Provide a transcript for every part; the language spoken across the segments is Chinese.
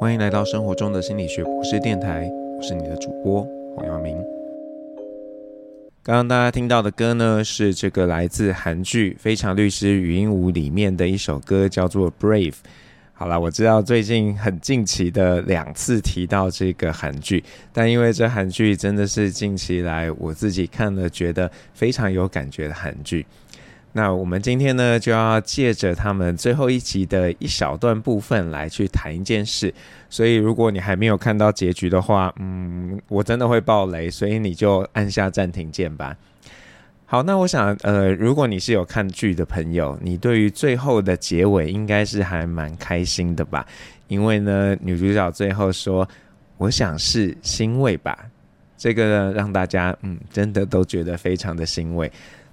欢迎来到生活中的心理学博士电台，我是你的主播黄耀明。刚刚大家听到的歌呢，是这个来自韩剧《非常律师禹英禑》里面的一首歌，叫做《Brave》。好了，我知道最近很近期的两次提到这个韩剧，但因为这韩剧真的是近期来我自己看了觉得非常有感觉的韩剧。那我们今天呢，就要借着他们最后一集的一小段部分来去谈一件事。所以，如果你还没有看到结局的话，嗯，我真的会爆雷，所以你就按下暂停键吧。好，那我想，呃，如果你是有看剧的朋友，你对于最后的结尾应该是还蛮开心的吧？因为呢，女主角最后说：“我想是欣慰吧。”这个呢，让大家嗯，真的都觉得非常的欣慰。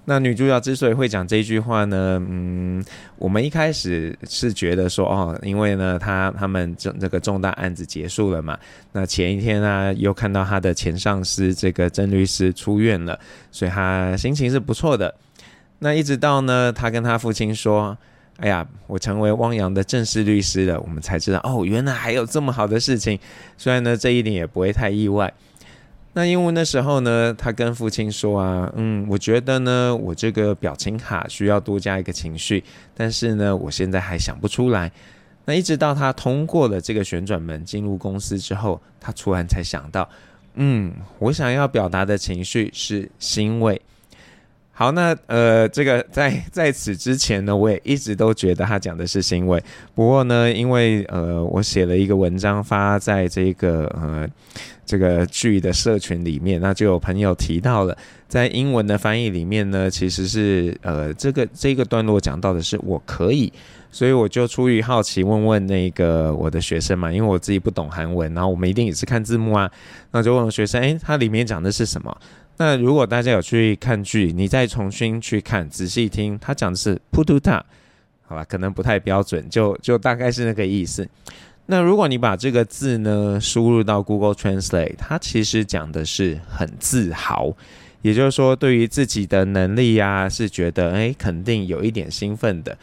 那女主角之所以会讲这句话呢，嗯，我们一开始是觉得说，哦，因为呢，他他们这这个重大案子结束了嘛，那前一天呢，又看到他的前上司这个曾律师出院了，所以他心情是不错的。那一直到呢，他跟他父亲说，哎呀，我成为汪洋的正式律师了，我们才知道，哦，原来还有这么好的事情。虽然呢，这一点也不会太意外。那因为那时候呢，他跟父亲说啊，嗯，我觉得呢，我这个表情卡需要多加一个情绪，但是呢，我现在还想不出来。那一直到他通过了这个旋转门进入公司之后，他突然才想到，嗯，我想要表达的情绪是欣慰。好，那呃，这个在在此之前呢，我也一直都觉得他讲的是欣慰。不过呢，因为呃，我写了一个文章发在这个呃这个剧的社群里面，那就有朋友提到了，在英文的翻译里面呢，其实是呃这个这个段落讲到的是我可以，所以我就出于好奇问问那个我的学生嘛，因为我自己不懂韩文，然后我们一定也是看字幕啊，那就问学生，诶，它里面讲的是什么？那如果大家有去看剧，你再重新去看，仔细听，他讲的是“噗嘟塔”，好吧，可能不太标准，就就大概是那个意思。那如果你把这个字呢输入到 Google Translate，它其实讲的是很自豪，也就是说对于自己的能力呀、是觉得哎，肯定有一点兴奋的。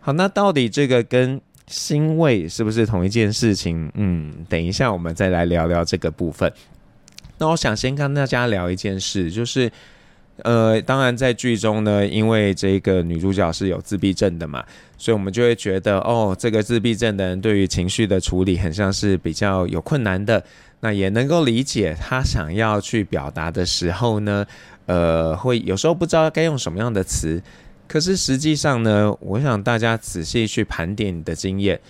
好，那到底这个跟欣慰是不是同一件事情？嗯，等一下我们再来聊聊这个部分。那我想先跟大家聊一件事，就是，呃，当然在剧中呢，因为这个女主角是有自闭症的嘛，所以我们就会觉得，哦，这个自闭症的人对于情绪的处理很像是比较有困难的。那也能够理解她想要去表达的时候呢，呃，会有时候不知道该用什么样的词。可是实际上呢，我想大家仔细去盘点你的经验，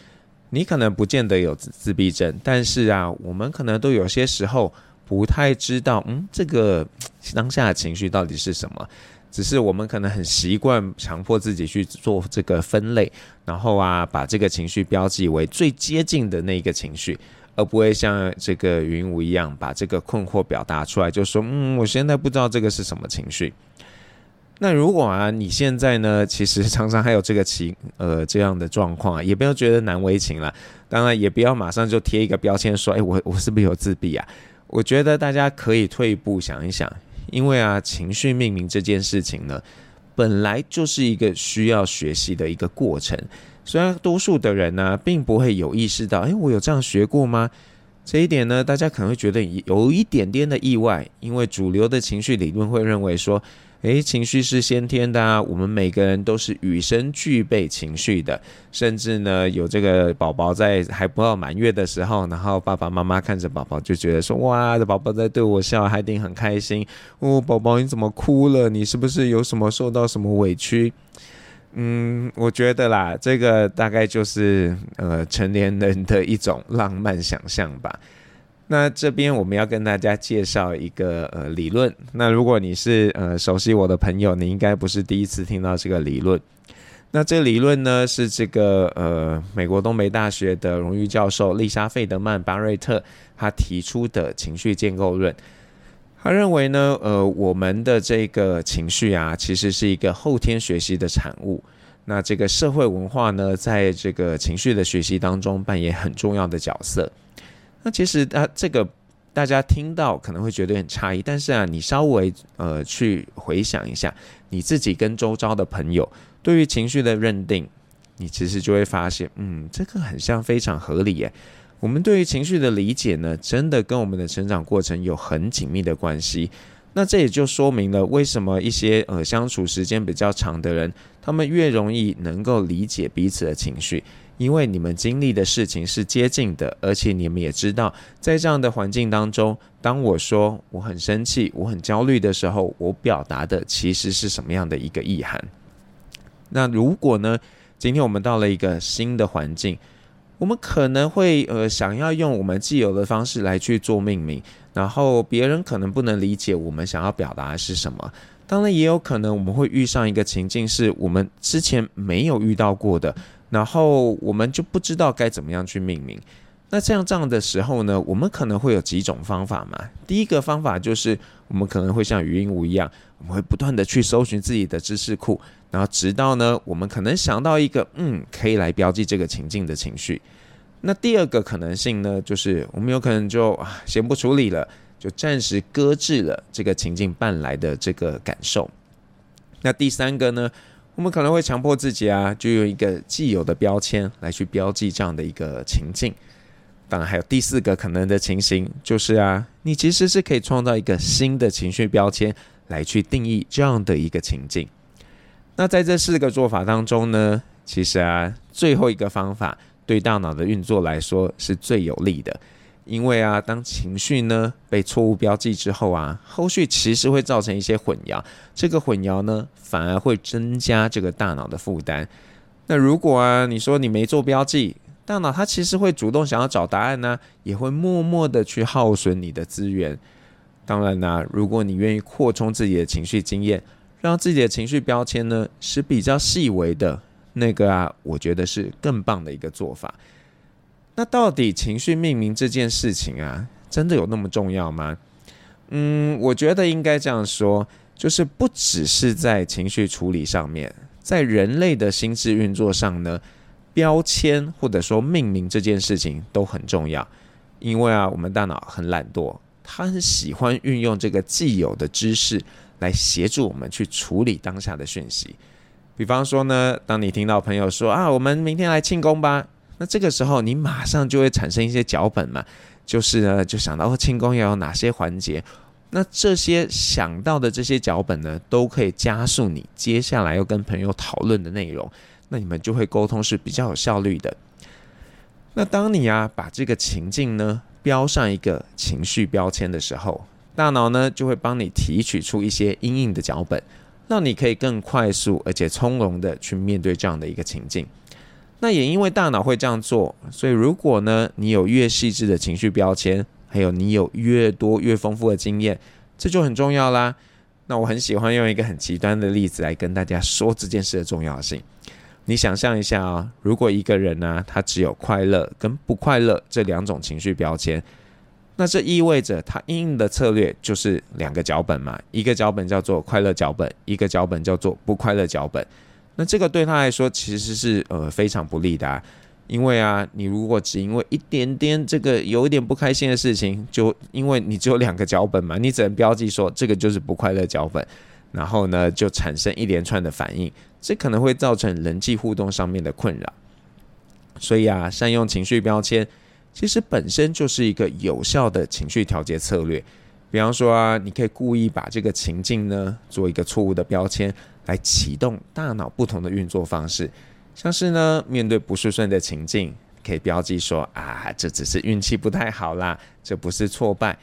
你可能不见得有自闭症，但是啊，我们可能都有些时候。不太知道，嗯，这个 当下的情绪到底是什么？只是我们可能很习惯强迫自己去做这个分类，然后啊，把这个情绪标记为最接近的那一个情绪，而不会像这个云雾一样把这个困惑表达出来，就说，嗯，我现在不知道这个是什么情绪。那如果啊，你现在呢，其实常常还有这个情，呃，这样的状况，也不要觉得难为情了。当然，也不要马上就贴一个标签说，哎，我我是不是有自闭啊？我觉得大家可以退一步想一想，因为啊，情绪命名这件事情呢，本来就是一个需要学习的一个过程。虽然多数的人呢，并不会有意识到，诶，我有这样学过吗？这一点呢，大家可能会觉得有一点点的意外，因为主流的情绪理论会认为说。诶，情绪是先天的啊，我们每个人都是与生俱备情绪的，甚至呢，有这个宝宝在还不到满月的时候，然后爸爸妈妈看着宝宝就觉得说，哇，这宝宝在对我笑，还一定很开心。哦，宝宝你怎么哭了？你是不是有什么受到什么委屈？嗯，我觉得啦，这个大概就是呃成年人的一种浪漫想象吧。那这边我们要跟大家介绍一个呃理论。那如果你是呃熟悉我的朋友，你应该不是第一次听到这个理论。那这理论呢是这个呃美国东北大学的荣誉教授丽莎费德曼巴瑞特他提出的情绪建构论。他认为呢呃我们的这个情绪啊其实是一个后天学习的产物。那这个社会文化呢在这个情绪的学习当中扮演很重要的角色。其实啊，这个大家听到可能会觉得很诧异，但是啊，你稍微呃去回想一下你自己跟周遭的朋友对于情绪的认定，你其实就会发现，嗯，这个很像非常合理耶。我们对于情绪的理解呢，真的跟我们的成长过程有很紧密的关系。那这也就说明了为什么一些呃相处时间比较长的人，他们越容易能够理解彼此的情绪，因为你们经历的事情是接近的，而且你们也知道，在这样的环境当中，当我说我很生气、我很焦虑的时候，我表达的其实是什么样的一个意涵。那如果呢，今天我们到了一个新的环境，我们可能会呃想要用我们既有的方式来去做命名。然后别人可能不能理解我们想要表达的是什么，当然也有可能我们会遇上一个情境是我们之前没有遇到过的，然后我们就不知道该怎么样去命名。那这样这样的时候呢，我们可能会有几种方法嘛。第一个方法就是我们可能会像语音无一样，我们会不断的去搜寻自己的知识库，然后直到呢我们可能想到一个嗯可以来标记这个情境的情绪。那第二个可能性呢，就是我们有可能就啊先不处理了，就暂时搁置了这个情境伴来的这个感受。那第三个呢，我们可能会强迫自己啊，就用一个既有的标签来去标记这样的一个情境。当然还有第四个可能的情形，就是啊，你其实是可以创造一个新的情绪标签来去定义这样的一个情境。那在这四个做法当中呢，其实啊，最后一个方法。对大脑的运作来说是最有利的，因为啊，当情绪呢被错误标记之后啊，后续其实会造成一些混淆，这个混淆呢反而会增加这个大脑的负担。那如果啊，你说你没做标记，大脑它其实会主动想要找答案呢，也会默默的去耗损你的资源。当然啦，如果你愿意扩充自己的情绪经验，让自己的情绪标签呢是比较细微的。那个啊，我觉得是更棒的一个做法。那到底情绪命名这件事情啊，真的有那么重要吗？嗯，我觉得应该这样说，就是不只是在情绪处理上面，在人类的心智运作上呢，标签或者说命名这件事情都很重要。因为啊，我们大脑很懒惰，它很喜欢运用这个既有的知识来协助我们去处理当下的讯息。比方说呢，当你听到朋友说啊，我们明天来庆功吧，那这个时候你马上就会产生一些脚本嘛，就是呢，就想到庆功要有哪些环节，那这些想到的这些脚本呢，都可以加速你接下来要跟朋友讨论的内容，那你们就会沟通是比较有效率的。那当你啊把这个情境呢标上一个情绪标签的时候，大脑呢就会帮你提取出一些因应的脚本。让你可以更快速而且从容的去面对这样的一个情境。那也因为大脑会这样做，所以如果呢你有越细致的情绪标签，还有你有越多越丰富的经验，这就很重要啦。那我很喜欢用一个很极端的例子来跟大家说这件事的重要性。你想象一下啊，如果一个人呢，他只有快乐跟不快乐这两种情绪标签。那这意味着他应用的策略就是两个脚本嘛，一个脚本叫做快乐脚本，一个脚本叫做不快乐脚本。那这个对他来说其实是呃非常不利的啊，因为啊，你如果只因为一点点这个有一点不开心的事情，就因为你只有两个脚本嘛，你只能标记说这个就是不快乐脚本，然后呢就产生一连串的反应，这可能会造成人际互动上面的困扰。所以啊，善用情绪标签。其实本身就是一个有效的情绪调节策略。比方说啊，你可以故意把这个情境呢做一个错误的标签，来启动大脑不同的运作方式。像是呢，面对不顺顺的情境，可以标记说啊，这只是运气不太好啦，这不是挫败。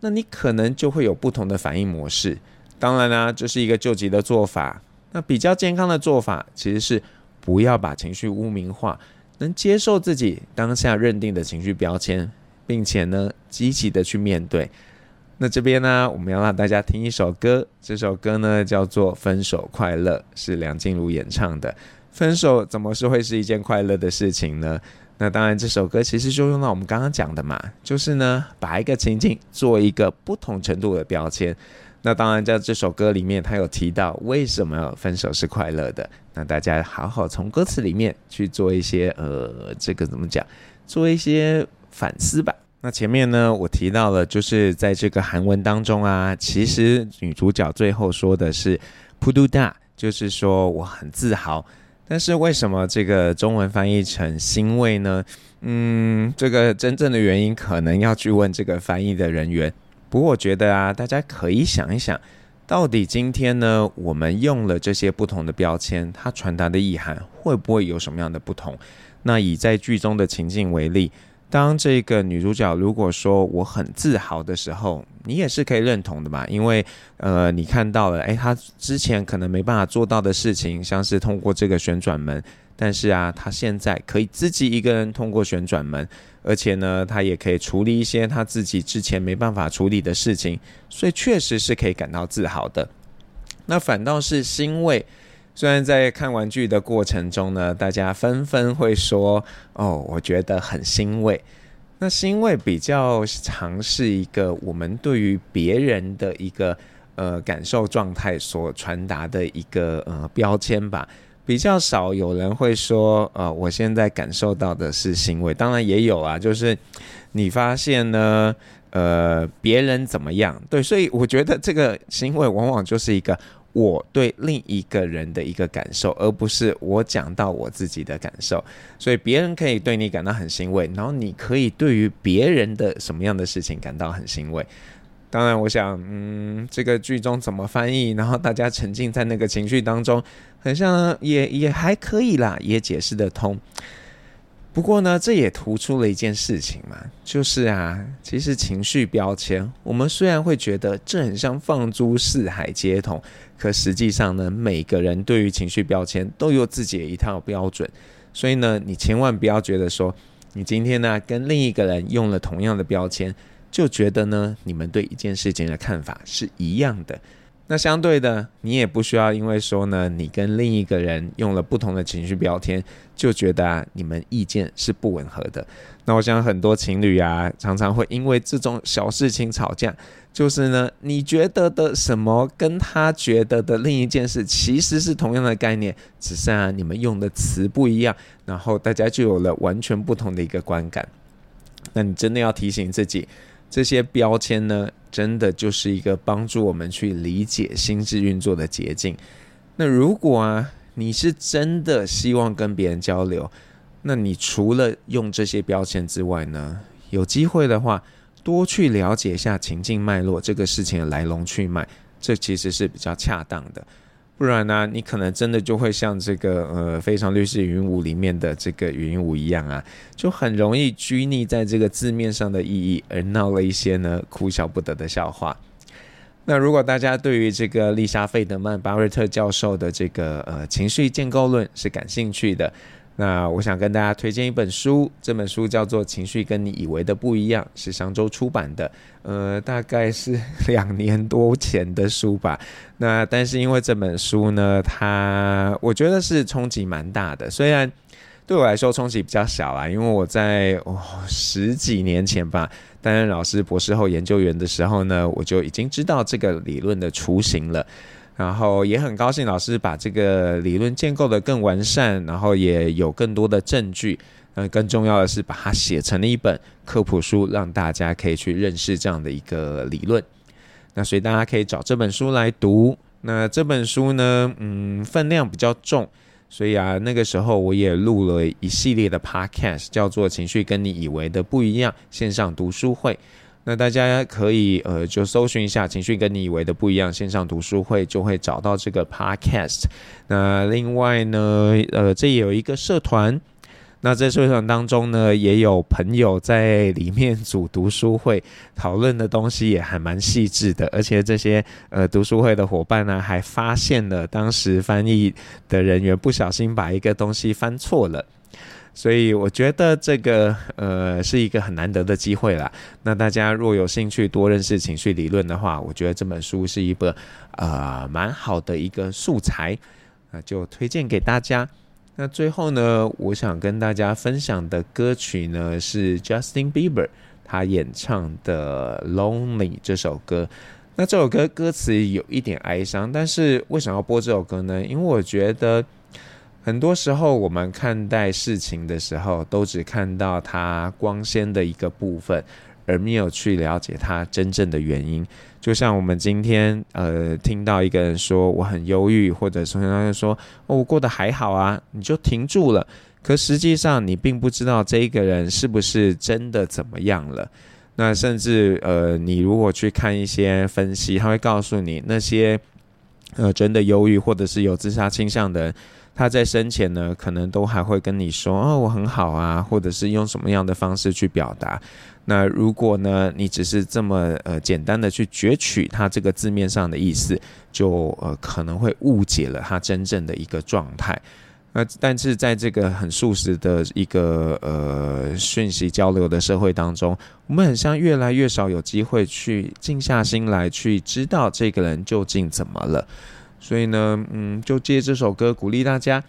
那你可能就会有不同的反应模式。当然啦，这是一个救急的做法。那比较健康的做法，其实是不要把情绪污名化。能接受自己当下认定的情绪标签，并且呢，积极的去面对。那这边呢，我们要让大家听一首歌，这首歌呢叫做《分手快乐》，是梁静茹演唱的。分手怎么是会是一件快乐的事情呢？那当然，这首歌其实就用到我们刚刚讲的嘛，就是呢，把一个情境做一个不同程度的标签。那当然，在这首歌里面，他有提到为什么分手是快乐的。那大家好好从歌词里面去做一些呃，这个怎么讲，做一些反思吧。那前面呢，我提到了，就是在这个韩文当中啊，其实女主角最后说的是 “pududa”，就是说我很自豪。但是为什么这个中文翻译成欣慰呢？嗯，这个真正的原因可能要去问这个翻译的人员。不过我觉得啊，大家可以想一想，到底今天呢，我们用了这些不同的标签，它传达的意涵会不会有什么样的不同？那以在剧中的情境为例。当这个女主角如果说我很自豪的时候，你也是可以认同的嘛？因为呃，你看到了，诶，她之前可能没办法做到的事情，像是通过这个旋转门，但是啊，她现在可以自己一个人通过旋转门，而且呢，她也可以处理一些她自己之前没办法处理的事情，所以确实是可以感到自豪的。那反倒是欣慰。虽然在看完剧的过程中呢，大家纷纷会说：“哦，我觉得很欣慰。”那欣慰比较常是一个我们对于别人的一个呃感受状态所传达的一个呃标签吧，比较少有人会说：“呃，我现在感受到的是欣慰。”当然也有啊，就是你发现呢，呃，别人怎么样？对，所以我觉得这个欣慰往往就是一个。我对另一个人的一个感受，而不是我讲到我自己的感受，所以别人可以对你感到很欣慰，然后你可以对于别人的什么样的事情感到很欣慰。当然，我想，嗯，这个剧中怎么翻译，然后大家沉浸在那个情绪当中，很像也也还可以啦，也解释得通。不过呢，这也突出了一件事情嘛，就是啊，其实情绪标签，我们虽然会觉得这很像放诸四海皆同，可实际上呢，每个人对于情绪标签都有自己的一套标准，所以呢，你千万不要觉得说，你今天呢跟另一个人用了同样的标签，就觉得呢你们对一件事情的看法是一样的。那相对的，你也不需要因为说呢，你跟另一个人用了不同的情绪标签，就觉得啊，你们意见是不吻合的。那我想很多情侣啊，常常会因为这种小事情吵架，就是呢，你觉得的什么跟他觉得的另一件事，其实是同样的概念，只是啊，你们用的词不一样，然后大家就有了完全不同的一个观感。那你真的要提醒自己。这些标签呢，真的就是一个帮助我们去理解心智运作的捷径。那如果啊，你是真的希望跟别人交流，那你除了用这些标签之外呢，有机会的话，多去了解一下情境脉络，这个事情的来龙去脉，这其实是比较恰当的。不然呢、你可能真的就会像这个呃《非常律师云雾》里面的这个云雾一样啊，就很容易拘泥在这个字面上的意义，而闹了一些呢哭笑不得的笑话。那如果大家对于这个丽莎·费德曼·巴瑞特教授的这个呃情绪建构论是感兴趣的，那我想跟大家推荐一本书，这本书叫做《情绪跟你以为的不一样》，是上周出版的，呃，大概是两年多前的书吧。那但是因为这本书呢，它我觉得是冲击蛮大的，虽然对我来说冲击比较小啦，因为我在哦十几年前吧，担任老师博士后研究员的时候呢，我就已经知道这个理论的雏形了。然后也很高兴老师把这个理论建构得更完善，然后也有更多的证据。呃，更重要的是把它写成了一本科普书，让大家可以去认识这样的一个理论。那所以大家可以找这本书来读。那这本书呢，嗯，分量比较重，所以啊，那个时候我也录了一系列的 podcast，叫做《情绪跟你以为的不一样》线上读书会。那大家可以呃，就搜寻一下“情绪跟你以为的不一样”线上读书会，就会找到这个 podcast。那另外呢，呃，这有一个社团。那在社团当中呢，也有朋友在里面组读书会，讨论的东西也还蛮细致的。而且这些呃读书会的伙伴呢，还发现了当时翻译的人员不小心把一个东西翻错了。所以我觉得这个呃是一个很难得的机会啦。那大家若有兴趣多认识情绪理论的话，我觉得这本书是一本呃蛮好的一个素材，那就推荐给大家。那最后呢，我想跟大家分享的歌曲呢是 Justin Bieber 他演唱的《Lonely》这首歌。那这首歌歌词有一点哀伤，但是为什么要播这首歌呢？因为我觉得。很多时候，我们看待事情的时候，都只看到它光鲜的一个部分，而没有去了解它真正的原因。就像我们今天呃听到一个人说我很忧郁，或者说他就说哦，我过得还好啊，你就停住了。可实际上你并不知道这一个人是不是真的怎么样了。那甚至呃，你如果去看一些分析，他会告诉你那些呃真的忧郁或者是有自杀倾向的人，他在生前呢，可能都还会跟你说哦，我很好啊，或者是用什么样的方式去表达。那如果呢，你只是这么呃简单的去攫取他这个字面上的意思，就呃可能会误解了他真正的一个状态。那但是在这个很速食的一个呃讯息交流的社会当中，我们很像越来越少有机会去静下心来去知道这个人究竟怎么了。所以呢，嗯，就借这首歌鼓励大家，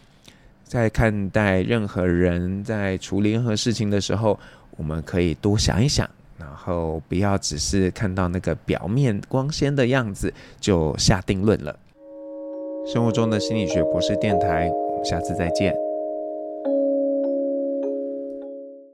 在看待任何人在处理任何事情的时候，我们可以多想一想，然后不要只是看到那个表面光鲜的样子就下定论了。生活中的心理学博士电台。下次再见。